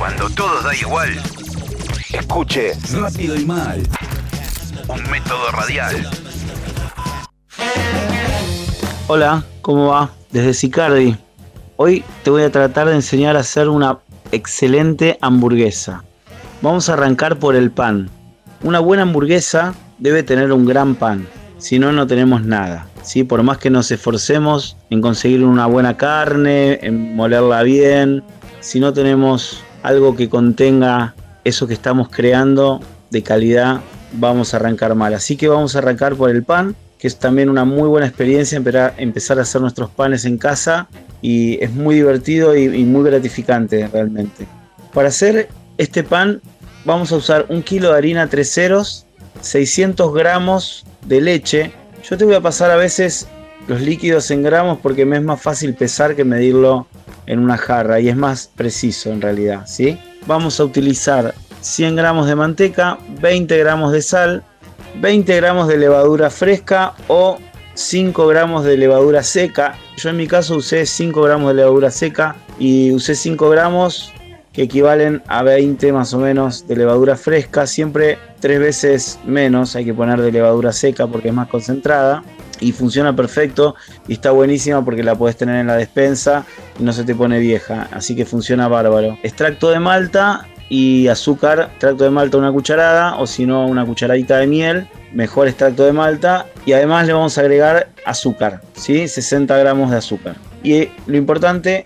Cuando todo da igual, escuche Rápido y mal. un método radial. Hola, ¿cómo va? Desde Sicardi. Hoy te voy a tratar de enseñar a hacer una excelente hamburguesa. Vamos a arrancar por el pan. Una buena hamburguesa debe tener un gran pan, si no, no tenemos nada. ¿sí? Por más que nos esforcemos en conseguir una buena carne, en molerla bien, si no tenemos algo que contenga eso que estamos creando de calidad, vamos a arrancar mal. Así que vamos a arrancar por el pan, que es también una muy buena experiencia empezar- a hacer nuestros panes en casa y es muy divertido y, muy gratificante realmente. Para hacer este pan vamos a usar un kilo de harina tres ceros, 600 gramos de leche. Yo te voy a pasar a veces los líquidos en gramos porque me es más fácil pesar que medirlo en una jarra y es más preciso en realidad, ¿sí? Vamos a utilizar 100 gramos de manteca, 20 gramos de sal, 20 gramos de levadura fresca o 5 gramos de levadura seca. Yo en mi caso usé 5 gramos de levadura seca y usé 5 gramos que equivalen a 20 más o menos de levadura fresca, siempre tres veces menos hay que poner de levadura seca porque es más concentrada y funciona perfecto y está buenísima porque la puedes tener en la despensa y no se te pone vieja, así que funciona bárbaro. Extracto de malta y azúcar, extracto de malta una cucharada o si no una cucharadita de miel, mejor extracto de malta y además le vamos a agregar azúcar, ¿sí? 60 gramos de azúcar. Y lo importante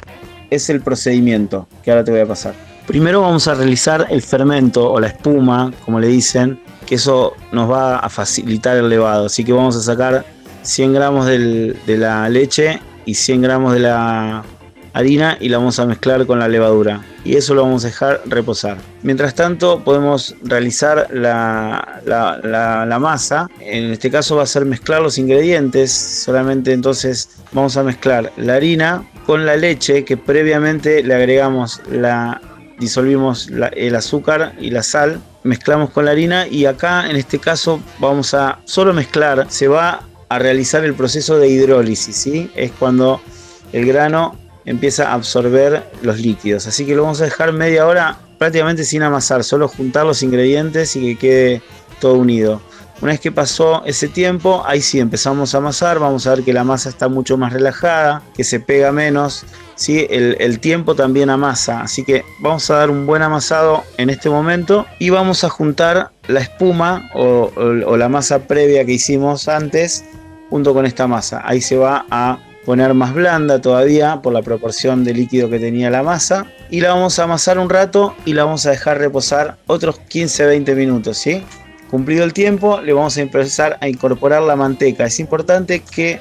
es el procedimiento que ahora te voy a pasar. Primero vamos a realizar el fermento o la espuma, como le dicen, que eso nos va a facilitar el levado. Así que vamos a sacar 100 gramos de la leche y 100 gramos de la harina y la vamos a mezclar con la levadura. Y eso lo vamos a dejar reposar. Mientras tanto podemos realizar la masa. En este caso va a ser mezclar los ingredientes. Solamente entonces vamos a mezclar la harina con la leche que previamente le agregamos la disolvimos el azúcar y la sal, mezclamos con la harina y acá en este caso vamos a solo mezclar, se va a realizar el proceso de hidrólisis, ¿sí? Es cuando el grano empieza a absorber los líquidos, así que lo vamos a dejar media hora prácticamente sin amasar, solo juntar los ingredientes y que quede todo unido. Una vez que pasó ese tiempo, ahí sí empezamos a amasar, vamos a ver que la masa está mucho más relajada, que se pega menos, ¿sí? el, tiempo también amasa, así que vamos a dar un buen amasado en este momento y vamos a juntar la espuma o, o- o la masa previa que hicimos antes junto con esta masa. Ahí se va a poner más blanda todavía por la proporción de líquido que tenía la masa y la vamos a amasar un rato y la vamos a dejar reposar otros 15-20 minutos, ¿sí? Cumplido el tiempo, le vamos a empezar a incorporar la manteca. Es importante que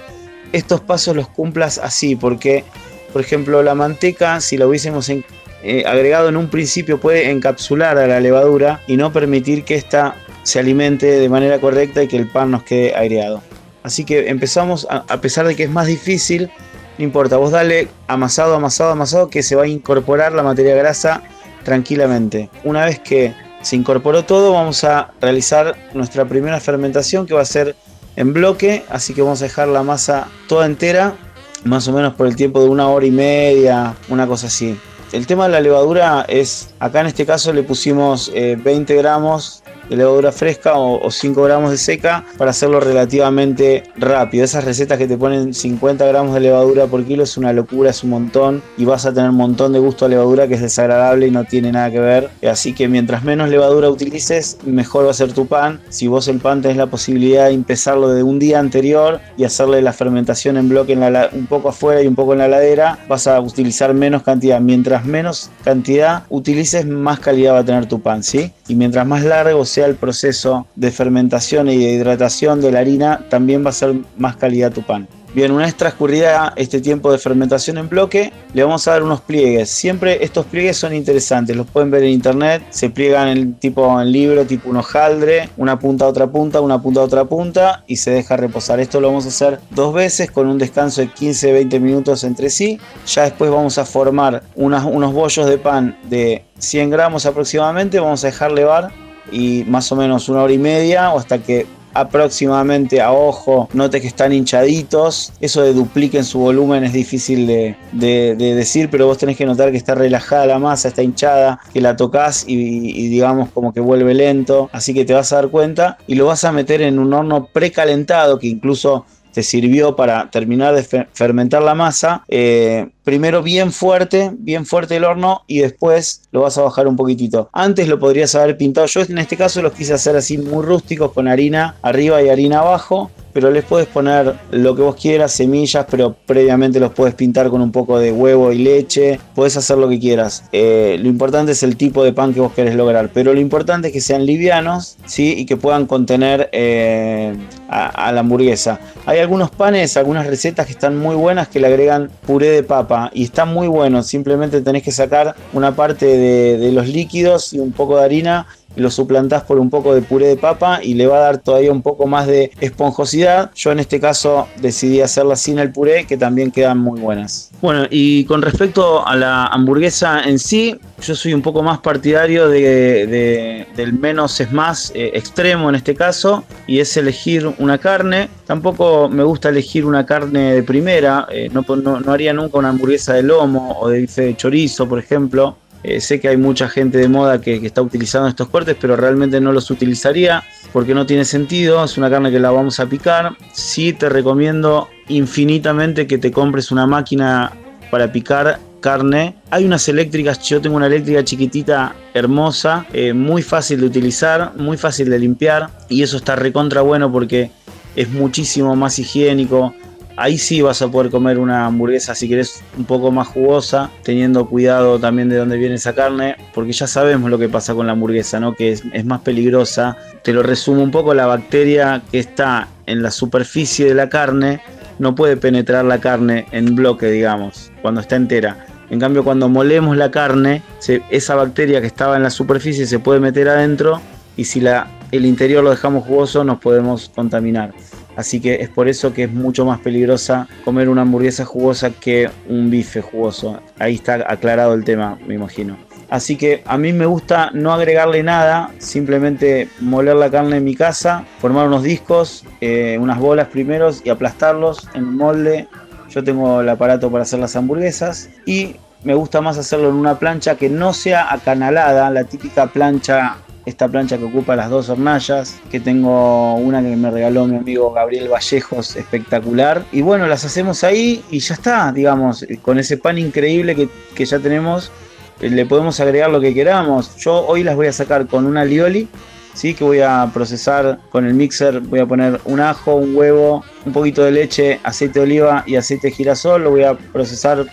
estos pasos los cumplas así, porque, por ejemplo, la manteca, si la hubiésemos eh, agregado en un principio, puede encapsular a la levadura y no permitir que ésta se alimente de manera correcta y que el pan nos quede aireado. Así que empezamos, a, a pesar de que es más difícil, no importa, vos dale amasado, amasado, amasado, que se va a incorporar la materia grasa tranquilamente. Una vez que se incorporó todo, vamos a realizar nuestra primera fermentación que va a ser en bloque, así que vamos a dejar la masa toda entera, más o menos por el tiempo de una hora y media, una cosa así. El tema de la levadura es, acá en este caso le pusimos eh, 20 gramos de levadura fresca o, o 5 gramos de seca para hacerlo relativamente rápido. Esas recetas que te ponen 50 gramos de levadura por kilo es una locura, es un montón y vas a tener un montón de gusto a levadura que es desagradable y no tiene nada que ver. Así que mientras menos levadura utilices, mejor va a ser tu pan. Si vos el pan tenés la posibilidad de empezarlo de un día anterior y hacerle la fermentación en bloque en la un poco afuera y un poco en la ladera, vas a utilizar menos cantidad. Mientras menos cantidad utilices, más calidad va a tener tu pan, ¿sí? Y mientras más largo sea el proceso de fermentación y de hidratación de la harina, también va a ser más calidad tu pan. Bien, una vez transcurrida este tiempo de fermentación en bloque, le vamos a dar unos pliegues. Siempre estos pliegues son interesantes, los pueden ver en internet, se pliegan en tipo en libro, tipo un hojaldre, una punta a otra punta, una punta a otra punta y se deja reposar. Esto lo vamos a hacer dos veces con un descanso de 15-20 minutos entre sí. Ya después vamos a formar unos bollos de pan de 100 gramos aproximadamente, vamos a dejar levar y más o menos una hora y media o hasta que aproximadamente a ojo, notes que están hinchaditos. Eso de dupliquen su volumen es difícil de, decir, pero vos tenés que notar que está relajada la masa, está hinchada, que la tocas y, y, digamos como que vuelve lento. Así que te vas a dar cuenta y lo vas a meter en un horno precalentado que incluso te sirvió para terminar de fermentar la masa. Eh, primero bien fuerte, bien fuerte el horno y después lo vas a bajar un poquitito. Antes lo podrías haber pintado. Yo en este caso los quise hacer así muy rústicos con harina arriba y harina abajo pero les puedes poner lo que vos quieras, semillas, pero previamente los puedes pintar con un poco de huevo y leche, puedes hacer lo que quieras. Eh, lo importante es el tipo de pan que vos querés lograr, pero lo importante es que sean livianos, ¿sí? Y que puedan contener eh, a, la hamburguesa. Hay algunos panes, algunas recetas que están muy buenas que le agregan puré de papa y están muy buenos, simplemente tenés que sacar una parte de los líquidos y un poco de harina lo suplantás por un poco de puré de papa y le va a dar todavía un poco más de esponjosidad. Yo en este caso decidí hacerla sin el puré, que también quedan muy buenas. Bueno, y con respecto a la hamburguesa en sí, yo soy un poco más partidario de, del menos es más eh, extremo en este caso, y es elegir una carne. Tampoco me gusta elegir una carne de primera, eh, no, no, haría nunca una hamburguesa de lomo o de bife de chorizo, por ejemplo eh, sé que hay mucha gente de moda que, está utilizando estos cortes, pero realmente no los utilizaría porque no tiene sentido. Es una carne que la vamos a picar. Sí te recomiendo infinitamente que te compres una máquina para picar carne. Hay unas eléctricas, yo tengo una eléctrica chiquitita, hermosa, eh, muy fácil de utilizar, muy fácil de limpiar y eso está recontra bueno porque es muchísimo más higiénico Ahí sí vas a poder comer una hamburguesa si querés un poco más jugosa, teniendo cuidado también de dónde viene esa carne, porque ya sabemos lo que pasa con la hamburguesa, ¿no? Que es, más peligrosa. Te lo resumo un poco, la bacteria que está en la superficie de la carne no puede penetrar la carne en bloque, digamos, cuando está entera. En cambio, cuando molemos la carne, esa bacteria que estaba en la superficie se puede meter adentro y si la, el interior lo dejamos jugoso nos podemos contaminar. Así que es por eso que es mucho más peligrosa comer una hamburguesa jugosa que un bife jugoso. Ahí está aclarado el tema, me imagino. Así que a mí me gusta no agregarle nada, simplemente moler la carne en mi casa, formar unos discos, eh, unas bolas primeros y aplastarlos en un molde. Yo tengo el aparato para hacer las hamburguesas y me gusta más hacerlo en una plancha que no sea acanalada, la típica plancha esta plancha que ocupa las dos hornallas, que tengo una que me regaló mi amigo Gabriel Vallejos, espectacular. Y bueno, las hacemos ahí y ya está, digamos, con ese pan increíble que, ya tenemos, eh, le podemos agregar lo que queramos. Yo hoy las voy a sacar con una lioli. Sí, que voy a procesar con el mixer, voy a poner un ajo, un huevo, un poquito de leche, aceite de oliva y aceite de girasol, lo voy a procesar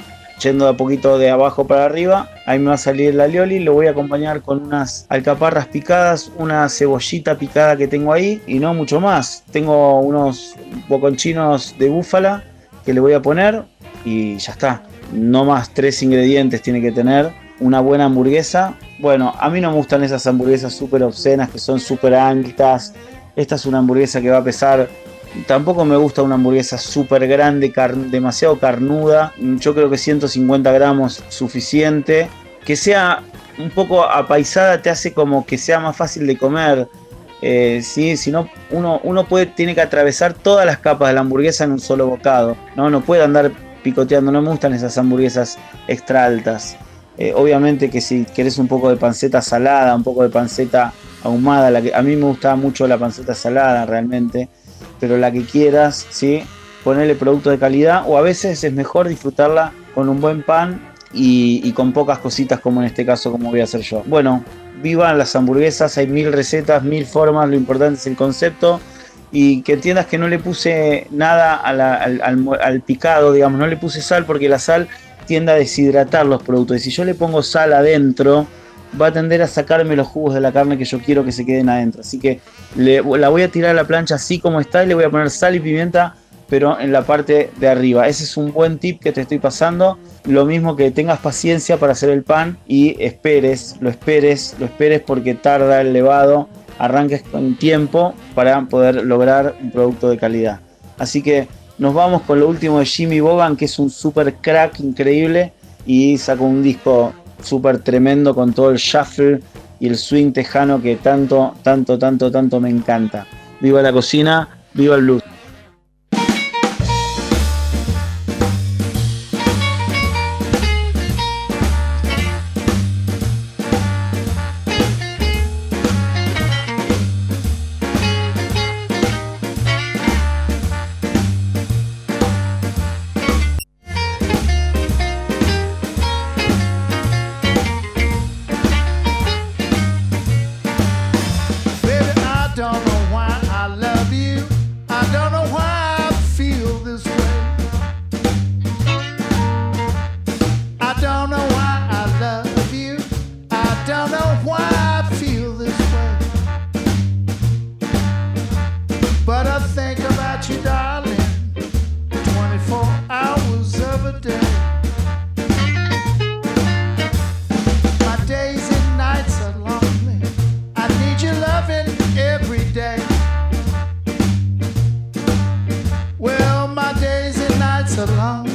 yendo de a poquito de abajo para arriba. Ahí me va a salir la lioli. Lo voy a acompañar con unas alcaparras picadas, una cebollita picada que tengo ahí y no mucho más. Tengo unos boconchinos de búfala que le voy a poner y ya está. No más tres ingredientes tiene que tener. Una buena hamburguesa. Bueno, a mí no me gustan esas hamburguesas súper obscenas que son súper anguitas. Esta es una hamburguesa que va a pesar Tampoco me gusta una hamburguesa súper grande, demasiado carnuda. Yo creo que 150 gramos suficiente. Que sea un poco apaisada te hace como que sea más fácil de comer. Eh, ¿sí? Si no, uno, uno puede, tiene que atravesar todas las capas de la hamburguesa en un solo bocado. No, no puede andar picoteando. No me gustan esas hamburguesas extra altas. Eh, obviamente que si querés un poco de panceta salada, un poco de panceta ahumada, la que, a mí me gusta mucho la panceta salada realmente pero la que quieras, ¿sí? Ponerle producto de calidad o a veces es mejor disfrutarla con un buen pan y, con pocas cositas como en este caso como voy a hacer yo. Bueno, vivan las hamburguesas, hay mil recetas, mil formas, lo importante es el concepto y que entiendas que no le puse nada al, al, picado, digamos, no le puse sal porque la sal tiende a deshidratar los productos y si yo le pongo sal adentro, va a tender a sacarme los jugos de la carne que yo quiero que se queden adentro. Así que la voy a tirar a la plancha así como está y le voy a poner sal y pimienta, pero en la parte de arriba. Ese es un buen tip que te estoy pasando. Lo mismo que tengas paciencia para hacer el pan y esperes, lo esperes, lo esperes porque tarda el levado. Arranques con tiempo para poder lograr un producto de calidad. Así que nos vamos con lo último de Jimmy Bogan, que es un super crack increíble y sacó un disco súper tremendo con todo el shuffle y el swing tejano que tanto, tanto, tanto, tanto me encanta. viva la cocina, viva el blues. so long.